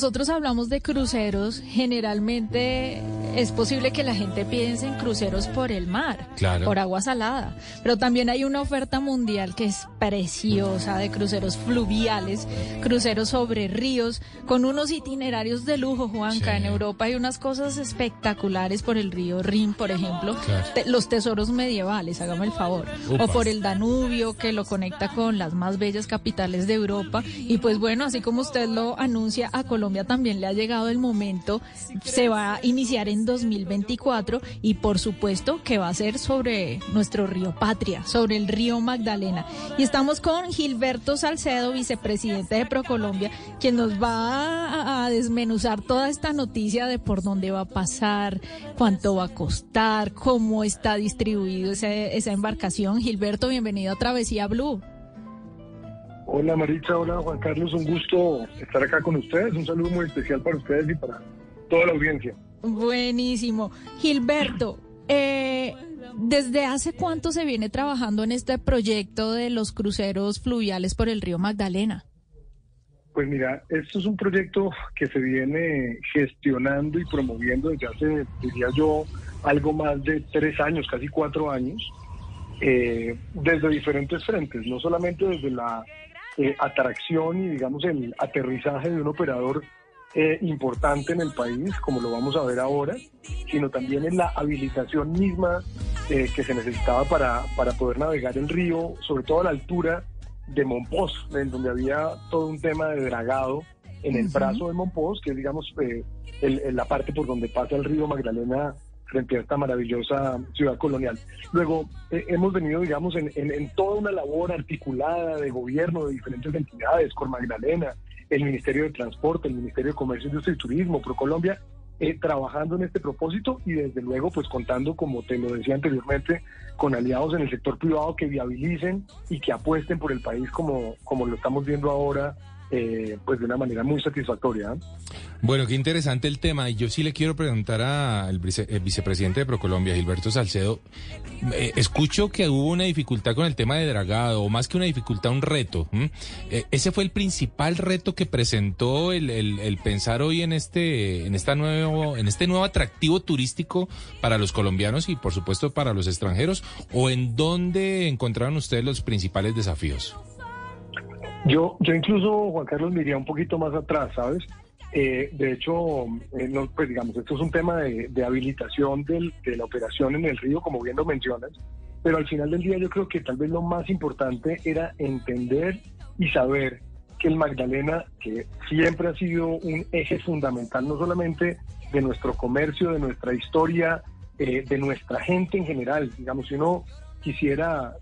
Nosotros hablamos de cruceros, generalmente es posible que la gente piense en cruceros por el mar, por agua salada, pero también hay una oferta mundial que es preciosa de cruceros fluviales, cruceros sobre ríos, con unos itinerarios de lujo, Juanca. En Europa hay unas cosas espectaculares por el río Rin, por ejemplo, los tesoros medievales, hágame el favor, o por el Danubio que lo conecta con las más bellas capitales de Europa. Y pues bueno, así como usted lo anuncia a Colombia, también le ha llegado el momento, se va a iniciar en 2024 y por supuesto que va a ser sobre nuestro río Patria, sobre el río Magdalena. Y estamos con Gilberto Salcedo, vicepresidente de Procolombia, quien nos va a, desmenuzar toda esta noticia de por dónde va a pasar, cuánto va a costar, cómo está distribuido esa embarcación. Gilberto, bienvenido a Travesía Blue. Hola Maritza, hola Juan Carlos, un gusto estar acá con ustedes. Un saludo muy especial para ustedes y para toda la audiencia. Buenísimo. Gilberto, eh, ¿desde hace cuánto se viene trabajando en este proyecto de los cruceros fluviales por el río Magdalena? Pues mira, esto es un proyecto que se viene gestionando y promoviendo desde hace, diría yo, algo más de tres años, casi cuatro años, eh, desde diferentes frentes, no solamente desde la eh, atracción y digamos el aterrizaje de un operador eh, importante en el país, como lo vamos a ver ahora, sino también en la habilitación misma eh, que se necesitaba para, para poder navegar el río, sobre todo a la altura de Monpós, en donde había todo un tema de dragado en el brazo de Monpós, que es digamos la parte por donde pasa el río Magdalena frente a esta maravillosa ciudad colonial. Luego, eh, hemos venido, digamos, en, toda una labor articulada de gobierno de diferentes entidades, con Magdalena, el Ministerio de Transporte, el Ministerio de Comercio, Industria y Turismo, ProColombia, eh, trabajando en este propósito y desde luego, pues contando, como te lo decía anteriormente, con aliados en el sector privado que viabilicen y que apuesten por el país como, como lo estamos viendo ahora eh, pues de una manera muy satisfactoria. Bueno, qué interesante el tema. Y yo sí le quiero preguntar al vicepresidente de Procolombia, Gilberto Salcedo. Eh, escucho que hubo una dificultad con el tema de dragado, o más que una dificultad, un reto. Eh, ese fue el principal reto que presentó el, pensar hoy en este, en esta nuevo, en este nuevo atractivo turístico para los colombianos y por supuesto para los extranjeros. ¿O en dónde encontraron ustedes los principales desafíos? Yo, yo incluso, Juan Carlos, me iría un poquito más atrás, ¿sabes? Eh, de hecho, eh, no, pues digamos, esto es un tema de, habilitación de la operación en el río, como bien lo mencionas, pero al final del día yo creo que tal vez lo más importante era entender y saber que el Magdalena, que siempre ha sido un eje fundamental no solamente de nuestro comercio, de nuestra historia, eh, de nuestra gente en general, digamos, si uno quisiera,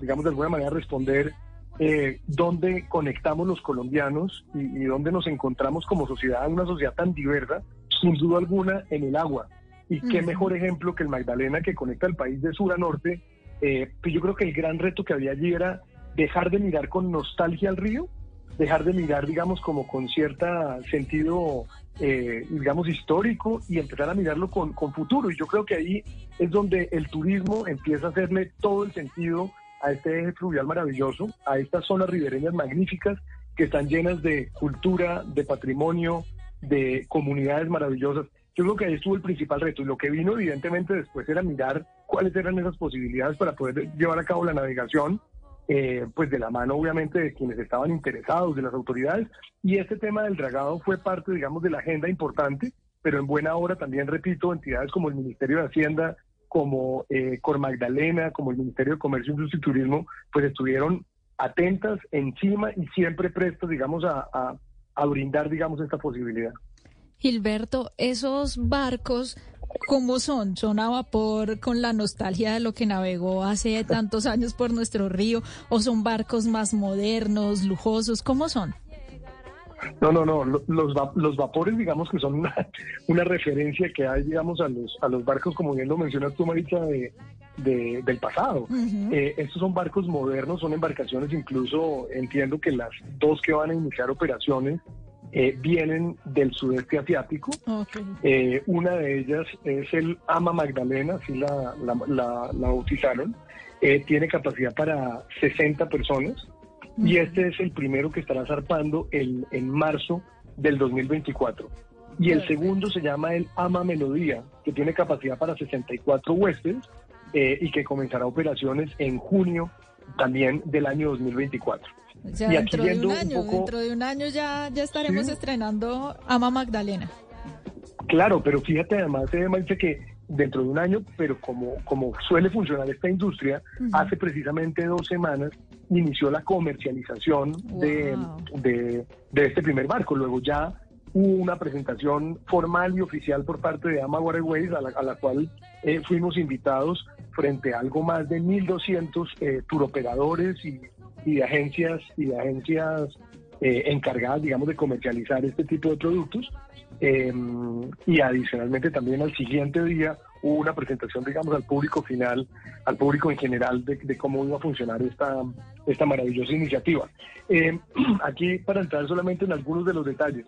digamos, de alguna manera responder eh, dónde conectamos los colombianos y, dónde nos encontramos como sociedad, una sociedad tan diversa, sin duda alguna, en el agua. Y qué mejor ejemplo que el Magdalena que conecta el país de sur a norte. Eh, pues yo creo que el gran reto que había allí era dejar de mirar con nostalgia al río, dejar de mirar, digamos, como con cierto sentido, eh, digamos, histórico y empezar a mirarlo con, con futuro. Y yo creo que ahí es donde el turismo empieza a hacerle todo el sentido a este eje fluvial maravilloso, a estas zonas ribereñas magníficas que están llenas de cultura, de patrimonio, de comunidades maravillosas. Yo creo que ahí estuvo el principal reto y lo que vino evidentemente después era mirar cuáles eran esas posibilidades para poder llevar a cabo la navegación, eh, pues de la mano obviamente de quienes estaban interesados, de las autoridades. Y este tema del dragado fue parte, digamos, de la agenda importante, pero en buena hora también, repito, entidades como el Ministerio de Hacienda, como eh, Cor Magdalena, como el Ministerio de Comercio, Industria y Turismo, pues estuvieron atentas, encima y siempre prestas, digamos, a, a brindar, digamos, esta posibilidad. Gilberto, esos barcos, ¿cómo son? ¿Son a vapor con la nostalgia de lo que navegó hace tantos años por nuestro río? ¿O son barcos más modernos, lujosos? ¿Cómo son? No, no, no. Los, los vapores, digamos que son una, referencia que hay, digamos, a los, a los barcos, como bien lo mencionas tú, Marita, de, del pasado. Eh, estos son barcos modernos, son embarcaciones, incluso entiendo que las dos que van a iniciar operaciones eh, vienen del sudeste asiático. Eh, una de ellas es el Ama Magdalena, así la, la, la, la bautizaron. tiene capacidad para 60 personas y este es el primero que estará zarpando el, en marzo del 2024. Y el segundo se llama el Ama Melodía, que tiene capacidad para 64 huéspedes eh, y que comenzará operaciones en junio también del año 2024. y dentro de un año, dentro de un año ya, ya estaremos estrenando Ama Magdalena. Claro, pero fíjate además, dice que dentro de un año, pero como, como suele funcionar esta industria, hace precisamente dos semanas inició la comercialización de, de, este primer barco. Luego ya hubo una presentación formal y oficial por parte de Ama Waterways, a la, a la cual eh, fuimos invitados frente a algo más de 1.200 eh, turoperadores y, y, de agencias y de agencias eh, encargadas, digamos, de comercializar este tipo de productos. Em, y adicionalmente también al siguiente día hubo una presentación, digamos, al público final, al público en general, de, cómo iba a funcionar esta, esta maravillosa iniciativa. Em, aquí, para entrar solamente en algunos de los detalles,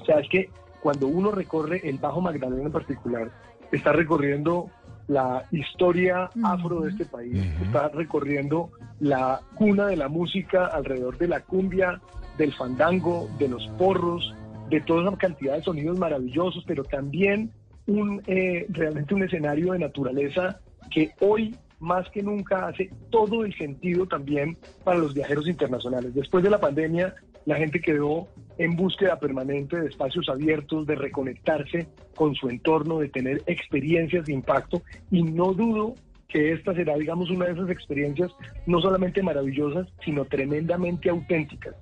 o sea, es que cuando uno recorre el Bajo Magdalena en particular, está recorriendo la historia afro de este país, está recorriendo la cuna de la música alrededor de la cumbia, del fandango, de los porros, de toda esa cantidad de sonidos maravillosos, pero también un eh, realmente un escenario de naturaleza que hoy más que nunca hace todo el sentido también para los viajeros internacionales. Después de la pandemia, la gente quedó en búsqueda permanente de espacios abiertos, de reconectarse con su entorno, de tener experiencias de impacto y no dudo que esta será, digamos, una de esas experiencias no solamente maravillosas, sino tremendamente auténticas.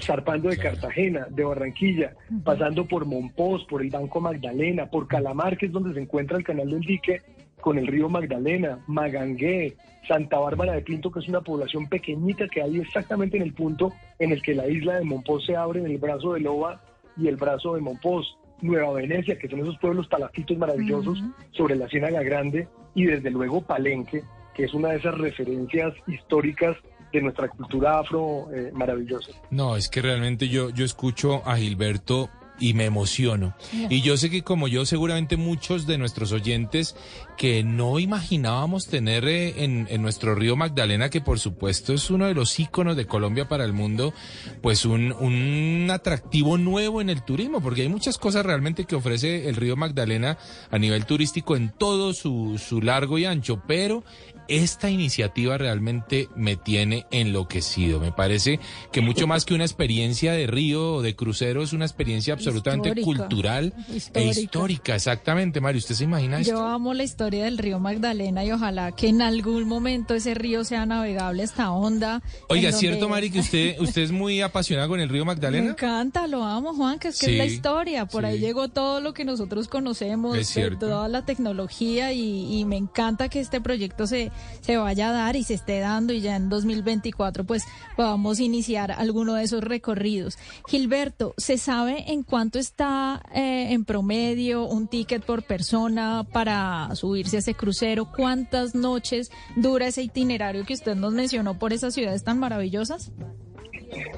Zarpando de Cartagena, de Barranquilla, pasando por Monpós, por el Banco Magdalena, por Calamar, que es donde se encuentra el canal del dique, con el río Magdalena, Magangué, Santa Bárbara de Pinto, que es una población pequeñita que hay exactamente en el punto en el que la isla de Monpós se abre en el brazo de Loba y el brazo de Monpós. Nueva Venecia, que son esos pueblos palafitos maravillosos sobre la Ciénaga Grande, y desde luego Palenque, que es una de esas referencias históricas de nuestra cultura afro eh, maravillosa. No, es que realmente yo, yo escucho a Gilberto y me emociono. Y yo sé que como yo, seguramente muchos de nuestros oyentes que no imaginábamos tener eh, en, en, nuestro río Magdalena, que por supuesto es uno de los íconos de Colombia para el mundo, pues un, un atractivo nuevo en el turismo, porque hay muchas cosas realmente que ofrece el río Magdalena a nivel turístico en todo su, su largo y ancho, pero esta iniciativa realmente me tiene enloquecido. Me parece que mucho más que una experiencia de río o de crucero es una experiencia absolutamente cultural e histórica. Exactamente, Mario. ¿Usted se imagina esto? Yo amo la historia del río Magdalena y ojalá que en algún momento ese río sea navegable esta onda. Oiga, ¿es cierto, Mari, que usted, usted es muy apasionada con el río Magdalena? Me encanta, lo amo, Juan, que es que es la historia. Por ahí llegó todo lo que nosotros conocemos, toda la tecnología y me encanta que este proyecto se se vaya a dar y se esté dando y ya en 2024 pues podamos iniciar alguno de esos recorridos. Gilberto, ¿se sabe en cuánto está eh, en promedio un ticket por persona para subirse a ese crucero? ¿Cuántas noches dura ese itinerario que usted nos mencionó por esas ciudades tan maravillosas?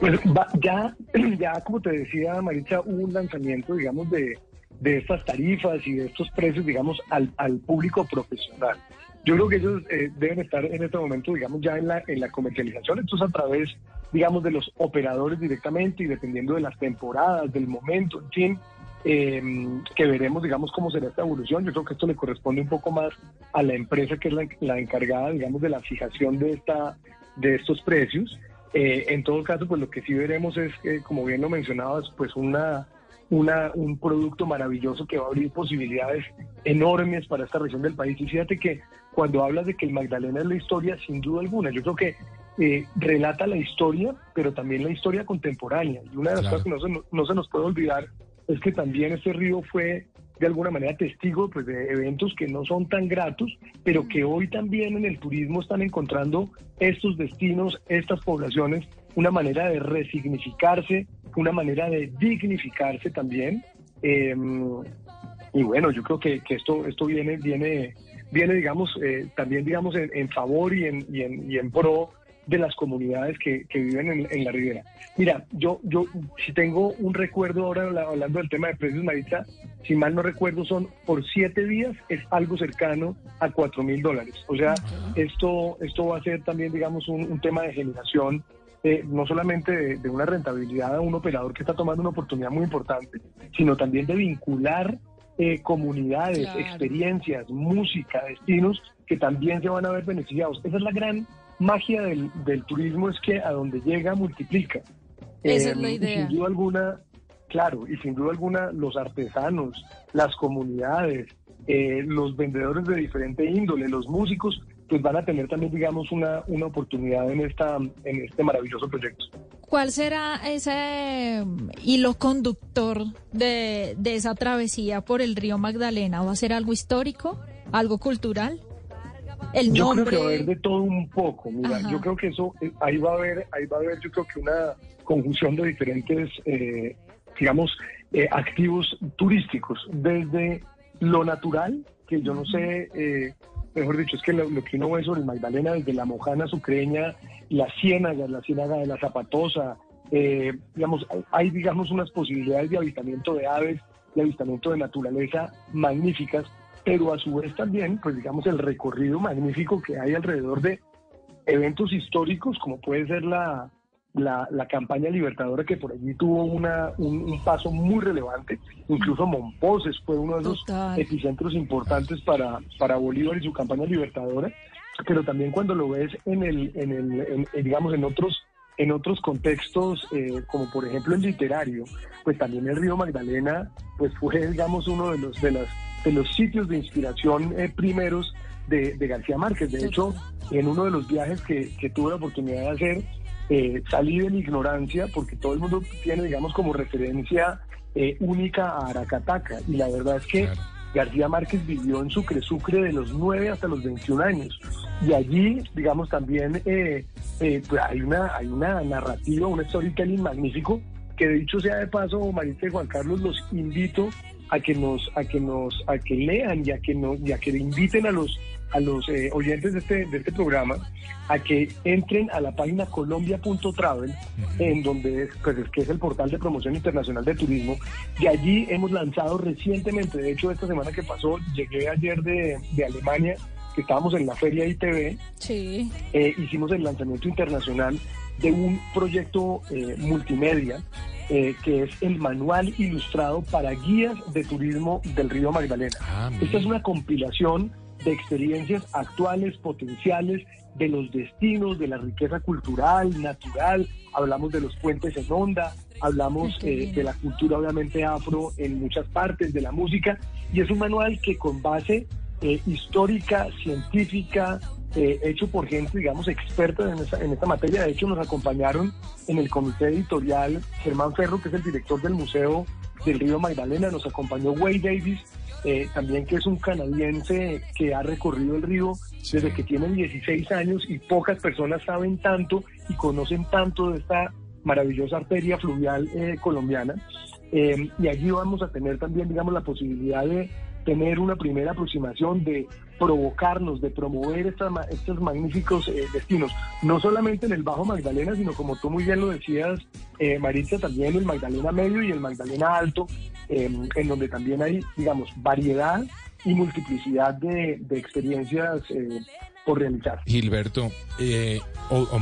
Pues ya, ya como te decía Maritza, hubo un lanzamiento, digamos, de, de estas tarifas y de estos precios, digamos, al, al público profesional. Yo creo que ellos eh, deben estar en este momento, digamos, ya en la, en la comercialización, entonces a través, digamos, de los operadores directamente y dependiendo de las temporadas, del momento, en fin, em, que veremos, digamos, cómo será esta evolución. Yo creo que esto le corresponde un poco más a la empresa que es la, encargada, digamos, de la fijación de, esta, de estos precios. Eh, en todo caso, pues lo que sí veremos es, que, como bien lo mencionabas, pues una una, un producto maravilloso que va a abrir posibilidades enormes para esta región del país. Y fíjate que cuando hablas de que el Magdalena es la historia, sin duda alguna, yo creo que eh, relata la historia, pero también la historia contemporánea. Y una de las cosas que no se, no se nos puede olvidar es que también este río fue de alguna manera testigo pues, de eventos que no son tan gratos, pero que hoy también en el turismo están encontrando estos destinos, estas poblaciones, una manera de resignificarse, una manera de dignificarse también. Em, y bueno, yo creo que, esto, esto viene, viene, viene digamos, eh, también digamos en, favor y en, y en, y en pro de las comunidades que, que viven en, en, la ribera. Mira, yo, yo si tengo un recuerdo ahora hablando del tema de precios, Maritza, si mal no recuerdo, son por siete días es algo cercano a cuatro mil dólares. O sea, esto, esto va a ser también, digamos, un, un tema de generación eh, no solamente de, una rentabilidad a un operador que está tomando una oportunidad muy importante, sino también de vincular eh, comunidades, experiencias, música, destinos que también se van a ver beneficiados. Esa es la gran magia del, turismo, es que a donde llega multiplica. Esa es la idea. Y sin duda alguna, claro, y sin duda alguna los artesanos, las comunidades, eh, los vendedores de diferente índole, los músicos, pues van a tener también, digamos, una, una oportunidad en, esta, en este maravilloso proyecto. ¿Cuál será ese mm, hilo conductor de, de esa travesía por el río Magdalena? ¿Va a ser algo histórico? ¿Algo cultural? El yo creo que va a haber de todo un poco, mira, yo creo que eso, eh, ahí va a haber, ahí va a haber yo creo que una conjunción de diferentes, eh, digamos, eh, activos turísticos, desde lo natural, que yo no sé, eh, mejor dicho, es que lo, que uno ve sobre el Magdalena, desde la Mojana Sucreña, la Ciénaga, la Ciénaga de la Zapatosa, eh, digamos, hay, digamos, unas posibilidades de avistamiento de aves, de avistamiento de naturaleza magníficas, pero a su vez también, pues digamos, el recorrido magnífico que hay alrededor de eventos históricos, como puede ser la, la, campaña libertadora que por allí tuvo una, un, paso muy relevante. Incluso Monposes fue uno de los epicentros importantes para, para Bolívar y su campaña libertadora. Pero también cuando lo ves en el, en el digamos, en otros en otros contextos, eh, como por ejemplo el literario, pues también el río Magdalena, pues fue, digamos, uno de los de las de los sitios de inspiración eh, primeros de, García Márquez. De hecho, en uno de los viajes que, que tuve la oportunidad de hacer, eh, salí de mi ignorancia porque todo el mundo tiene, digamos, como referencia eh, única a Aracataca. Y la verdad es que García Márquez vivió en Sucre, Sucre de los 9 hasta los 21 años. Y allí, digamos, también eh, pues hay, una, hay una narrativa, un storytelling magnífico que dicho sea de paso, Marita y Juan Carlos, los invito a que nos, a que nos, a que lean y a que nos, y a que le inviten a los a los eh, oyentes de este, de este programa a que entren a la página colombia.travel, en donde es, pues, es que es el portal de promoción internacional de turismo, y allí hemos lanzado recientemente, de hecho esta semana que pasó, llegué ayer de, de Alemania, que estábamos en la feria ITV, sí. Eh, hicimos el lanzamiento internacional de un proyecto eh, multimedia que es el manual ilustrado para guías de turismo del río Magdalena. Ah, esta es una compilación de experiencias actuales, potenciales, de los destinos, de la riqueza cultural, natural, hablamos de los puentes en onda, hablamos eh, de la cultura obviamente afro en muchas partes, de la música, y es un manual que con base eh, histórica, científica, eh, hecho por gente, digamos, experta en, en esta materia. De hecho, nos acompañaron en el comité editorial Germán Ferro, que es el director del Museo del Río Magdalena, nos acompañó Way Davis, eh, también que es un canadiense que ha recorrido el río desde que tiene 16 años y pocas personas saben tanto y conocen tanto de esta maravillosa arteria fluvial eh, colombiana. Eh, y allí vamos a tener también, digamos, la posibilidad de tener una primera aproximación de provocarnos, de promover estos magníficos eh, destinos, no solamente en el Bajo Magdalena, sino como tú muy bien lo decías, eh, Maritza, también el Magdalena Medio y el Magdalena Alto, em, en donde también hay, digamos, variedad y multiplicidad de, experiencias eh, por realizar. Gilberto, eh,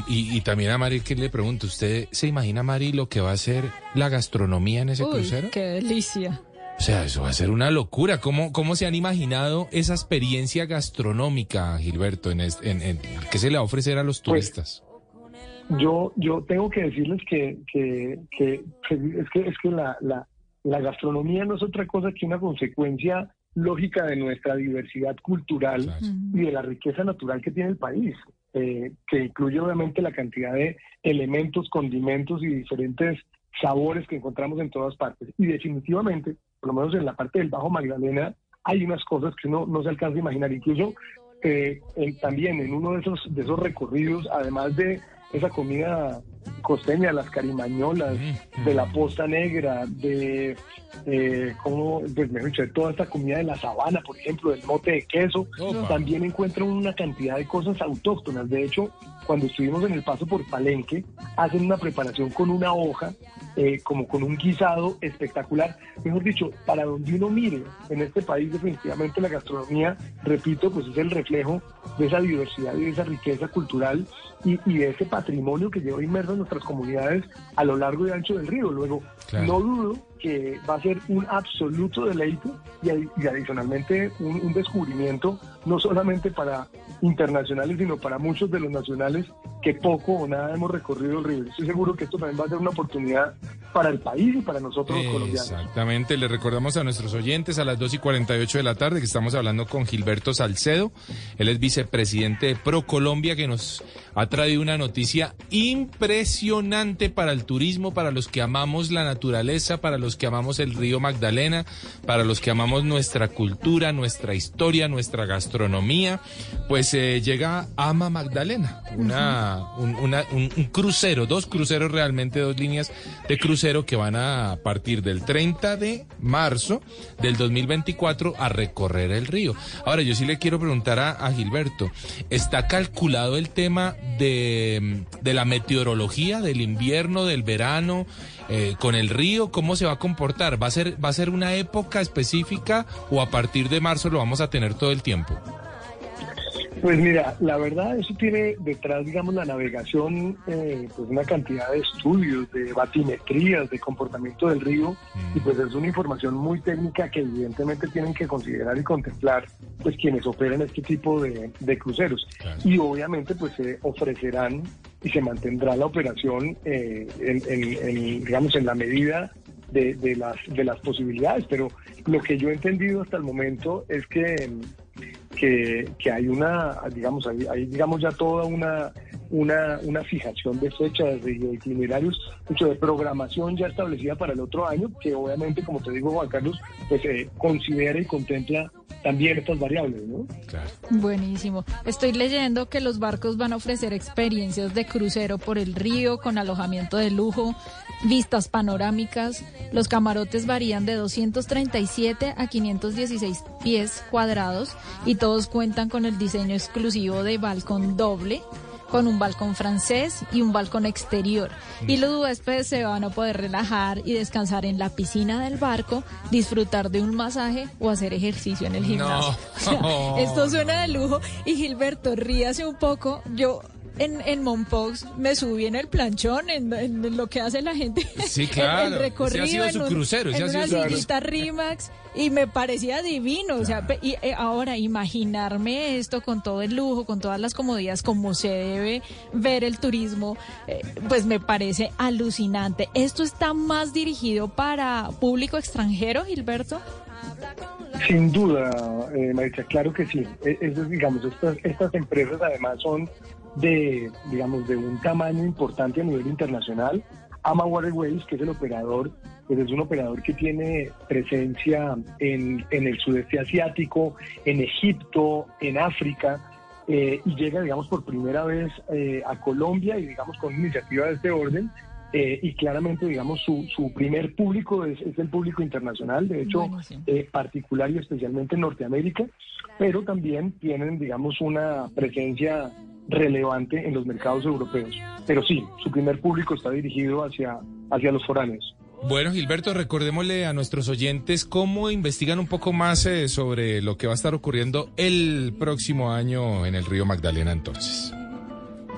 y, también a Mari que le pregunto, ¿usted se imagina, Mari, lo que va a ser la gastronomía en ese crucero? ¡Qué delicia! O sea, eso va a ser una locura. ¿Cómo, cómo se han imaginado esa experiencia gastronómica, Gilberto, en, en, que se le va a ofrecer a los pues, turistas? yo, yo tengo que decirles que, que, que, es que, es que la, la, la gastronomía no es otra cosa que una consecuencia lógica de nuestra diversidad cultural y de la riqueza natural que tiene el país, eh, que incluye obviamente la cantidad de elementos, condimentos y diferentes sabores que encontramos en todas partes. Y definitivamente, por lo menos en la parte del Bajo Magdalena, hay unas cosas que uno no se alcanza a imaginar. Incluso eh, también en uno de esos, de esos recorridos, además de esa comida costeña, las carimañolas, de la posta negra, de eh, como, pues mejor dicho, de toda esta comida de la sabana, por ejemplo, del mote de queso, también encuentran una cantidad de cosas autóctonas. De hecho, cuando estuvimos en el paso por Palenque, hacen una preparación con una hoja, eh, como con un guisado espectacular. Mejor dicho, para donde uno mire en este país, definitivamente la gastronomía, repito, pues es el reflejo de esa diversidad y de esa riqueza cultural y, de ese patrimonio que lleva inmerso en nuestras comunidades a lo largo y ancho del río. Luego, no dudo que va a ser un absoluto deleite y, adicionalmente un, descubrimiento no solamente para internacionales, sino para muchos de los nacionales que poco o nada hemos recorrido el río. Estoy seguro que esto también va a ser una oportunidad para el país y para nosotros colombianos. Exactamente, le recordamos a nuestros oyentes a las 2 y 48 de la tarde que estamos hablando con Gilberto Salcedo, él es vicepresidente de ProColombia que nos ha traído una noticia impresionante para el turismo, para los que amamos la naturaleza, para los que amamos el río Magdalena, para los que amamos nuestra cultura, nuestra historia, nuestra gastronomía, pues eh, llega Ama Magdalena, una, un, un crucero, dos cruceros realmente, dos líneas de crucero que van a partir del 30 de marzo del 2024 a recorrer el río. Ahora, yo sí le quiero preguntar a, a Gilberto, ¿está calculado el tema de, de la meteorología, del invierno, del verano? Eh, con el río, ¿cómo se va a comportar? ¿Va a ser, va a ser una época específica o a partir de marzo lo vamos a tener todo el tiempo? Pues mira, la verdad eso tiene detrás, digamos, la navegación, eh, pues una cantidad de estudios, de batimetrías, de comportamiento del río, y pues es una información muy técnica que evidentemente tienen que considerar y contemplar, pues quienes operan este tipo de, cruceros. Y obviamente pues se ofrecerán y se mantendrá la operación eh, en, digamos, en la medida de, de, las, de las posibilidades, pero lo que yo he entendido hasta el momento es que que, que hay una, digamos, hay, hay, digamos ya toda una, una, una fijación de fechas, de, itinerarios, mucho de programación ya establecida para el otro año, que obviamente, como te digo, Juan Carlos, pues eh, considera y contempla también estas variables, ¿no? Buenísimo. Estoy leyendo que los barcos van a ofrecer experiencias de crucero por el río con alojamiento de lujo, vistas panorámicas. Los camarotes varían de 237 a 516 pies cuadrados y todos cuentan con el diseño exclusivo de balcón doble con un balcón francés y un balcón exterior. Y los huéspedes se van a poder relajar y descansar en la piscina del barco, disfrutar de un masaje o hacer ejercicio en el gimnasio. esto suena de lujo. Y Gilberto, ríase un poco. Yo en, en Monpox me subí en el planchón, en, lo que hace la gente. Sí, claro. El, recorrido. Ese ha sido su crucero. En una sillita Rimax y me parecía divino. O sea, y eh, ahora imaginarme esto con todo el lujo, con todas las comodidades, como se debe ver el turismo, eh, pues me parece alucinante. ¿Esto está más dirigido para público extranjero, Gilberto? Sin duda, eh, claro que sí. E, es, digamos, estas, estas empresas además son de, digamos, de un tamaño importante a nivel internacional. Ama Waterways, que es el operador, pues es un operador que tiene presencia en, en el sudeste asiático, en Egipto, en África, eh, y llega, digamos, por primera vez eh, a Colombia y, digamos, con iniciativa de este orden. Eh, y claramente, digamos, su, su primer público es, es, el público internacional, de hecho, particular y especialmente en Norteamérica, pero también tienen, digamos, una presencia relevante en los mercados europeos. Pero sí, su primer público está dirigido hacia, hacia los foráneos. Bueno, Gilberto, recordémosle a nuestros oyentes cómo investigan un poco más eh, sobre lo que va a estar ocurriendo el próximo año en el río Magdalena entonces.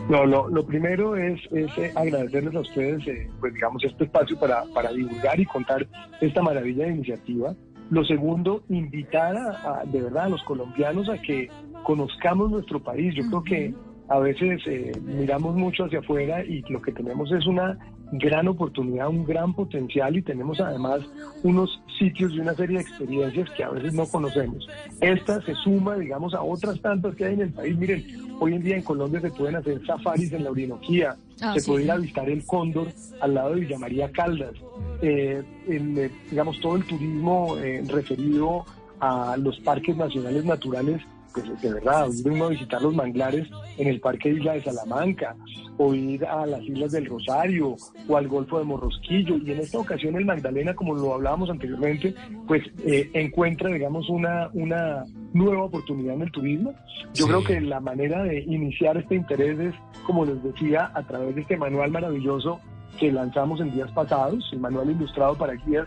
No, lo, lo primero es, es eh, agradecerles a ustedes, eh, pues digamos, este espacio para, para divulgar y contar esta maravilla de iniciativa. Lo segundo, invitar a, de verdad a los colombianos a que conozcamos nuestro país. Yo creo que a veces eh, miramos mucho hacia afuera y lo que tenemos es una gran oportunidad, un gran potencial y tenemos además unos sitios y una serie de experiencias que a veces no conocemos. Esta se suma, digamos, a otras tantas que hay en el país. Miren, hoy en día en Colombia se pueden hacer safaris en la Orinoquía, ah, se puede ir a visitar el Cóndor al lado de Villa María Caldas, eh, eh, digamos, todo el turismo referido a los parques nacionales naturales pues de verdad, ir a visitar los manglares en el Parque Isla de Salamanca, o ir a las Islas del Rosario, o al Golfo de Morrosquillo, y en esta ocasión el Magdalena, como lo hablábamos anteriormente, pues eh, encuentra, digamos, una, una nueva oportunidad en el turismo. Yo creo que la manera de iniciar este interés es, como les decía, a través de este manual maravilloso que lanzamos en días pasados, el manual ilustrado para guías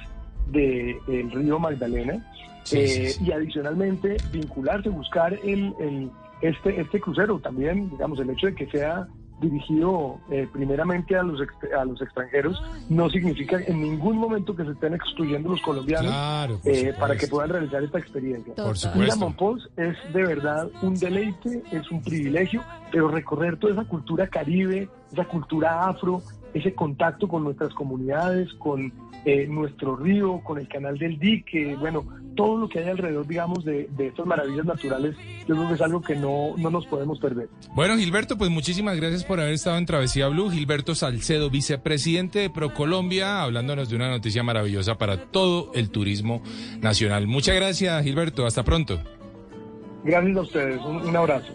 del río Magdalena, eh, y adicionalmente vincularse, buscar el, el, este, este crucero también, digamos, el hecho de que sea dirigido eh, primeramente a los, a los extranjeros no significa en ningún momento que se estén excluyendo los colombianos eh, para que puedan realizar esta experiencia. Por supuesto. Monpós es de verdad un deleite, es un privilegio, pero recorrer toda esa cultura caribe, esa cultura afro, ese contacto con nuestras comunidades, con eh, nuestro río, con el canal del dique, bueno, todo lo que hay alrededor, digamos, de, estas maravillas naturales, yo creo que es algo que no, no nos podemos perder. Bueno, Gilberto, pues muchísimas gracias por haber estado en Travesía Blue. Gilberto Salcedo, vicepresidente de ProColombia, hablándonos de una noticia maravillosa para todo el turismo nacional. Muchas gracias, Gilberto. Hasta pronto. Gracias a ustedes. un abrazo.